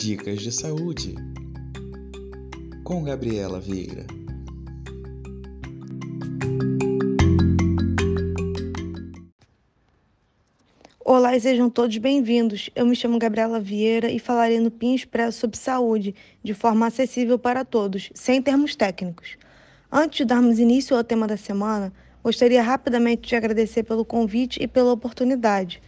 Dicas de Saúde com Gabriela Vieira. Olá e sejam todos bem-vindos. Eu me chamo Gabriela Vieira e falarei no PIN Expresso sobre saúde, de forma acessível para todos, sem termos técnicos. Antes de darmos início ao tema da semana, gostaria rapidamente de agradecer pelo convite e pela oportunidade.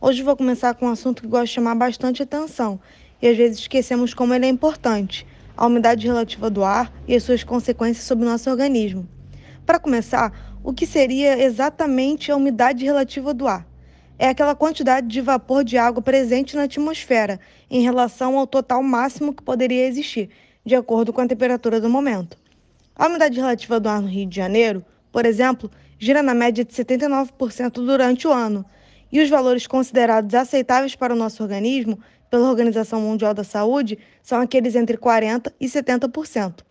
Hoje vou começar com um assunto que gosto de chamar bastante atenção e às vezes esquecemos como ele é importante: a umidade relativa do ar e as suas consequências sobre o nosso organismo. Para começar, o que seria exatamente a umidade relativa do ar? É aquela quantidade de vapor de água presente na atmosfera em relação ao total máximo que poderia existir, de acordo com a temperatura do momento. A umidade relativa do ar no Rio de Janeiro, por exemplo, gira na média de 79% durante o ano e os valores considerados aceitáveis para o nosso organismo pela Organização Mundial da Saúde são aqueles entre 40% e 70%.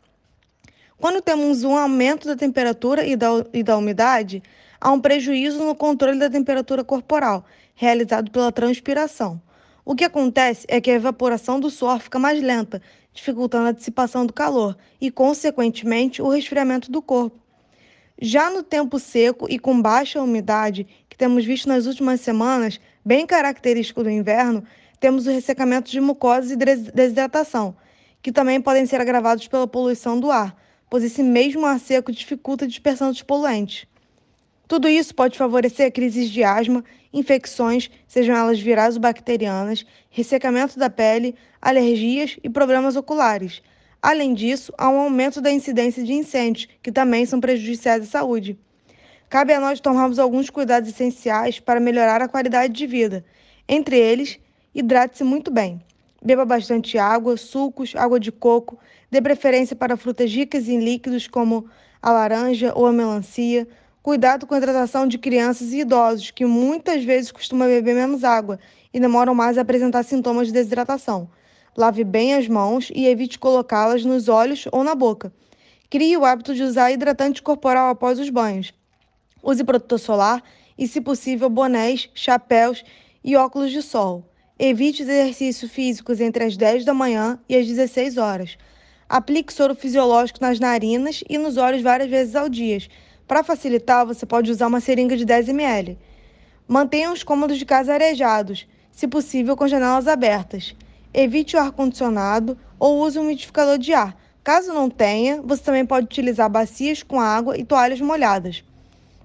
Quando temos um aumento da temperatura e da, e da umidade, há um prejuízo no controle da temperatura corporal, realizado pela transpiração. O que acontece é que a evaporação do suor fica mais lenta, dificultando a dissipação do calor e, consequentemente, o resfriamento do corpo. Já no tempo seco e com baixa umidade, que temos visto nas últimas semanas, bem característico do inverno, temos o ressecamento de mucosas e desidratação, que também podem ser agravados pela poluição do ar, pois esse mesmo ar seco dificulta a dispersão dos poluentes. Tudo isso pode favorecer crises de asma, infecções, sejam elas virais ou bacterianas, ressecamento da pele, alergias e problemas oculares, Além disso, há um aumento da incidência de incêndios, que também são prejudiciais à saúde. Cabe a nós tomarmos alguns cuidados essenciais para melhorar a qualidade de vida. Entre eles, hidrate-se muito bem. Beba bastante água, sucos, água de coco, dê preferência para frutas ricas em líquidos como a laranja ou a melancia. Cuidado com a hidratação de crianças e idosos, que muitas vezes costumam beber menos água e demoram mais a apresentar sintomas de desidratação. Lave bem as mãos e evite colocá-las nos olhos ou na boca. Crie o hábito de usar hidratante corporal após os banhos. Use protetor solar e, se possível, bonés, chapéus e óculos de sol. Evite exercícios físicos entre as 10 da manhã e as 16 horas. Aplique soro fisiológico nas narinas e nos olhos várias vezes ao dia. Para facilitar, você pode usar uma seringa de 10 ml. Mantenha os cômodos de casa arejados, se possível com janelas abertas. Evite o ar-condicionado ou use um umidificador de ar. Caso não tenha, você também pode utilizar bacias com água e toalhas molhadas.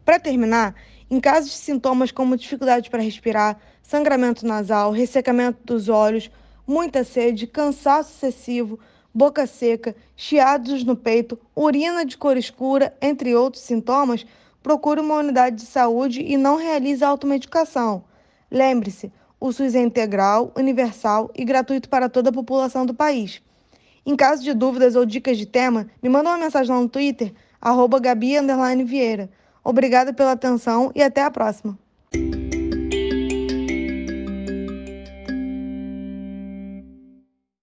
Para terminar, em casos de sintomas como dificuldade para respirar, sangramento nasal, ressecamento dos olhos, muita sede, cansaço excessivo, boca seca, chiados no peito, urina de cor escura, entre outros sintomas, procure uma unidade de saúde e não realize automedicação. Lembre-se, o SUS é integral, universal e gratuito para toda a população do país. Em caso de dúvidas ou dicas de tema, me manda uma mensagem lá no Twitter, arroba Gabi Vieira. Obrigada pela atenção e até a próxima.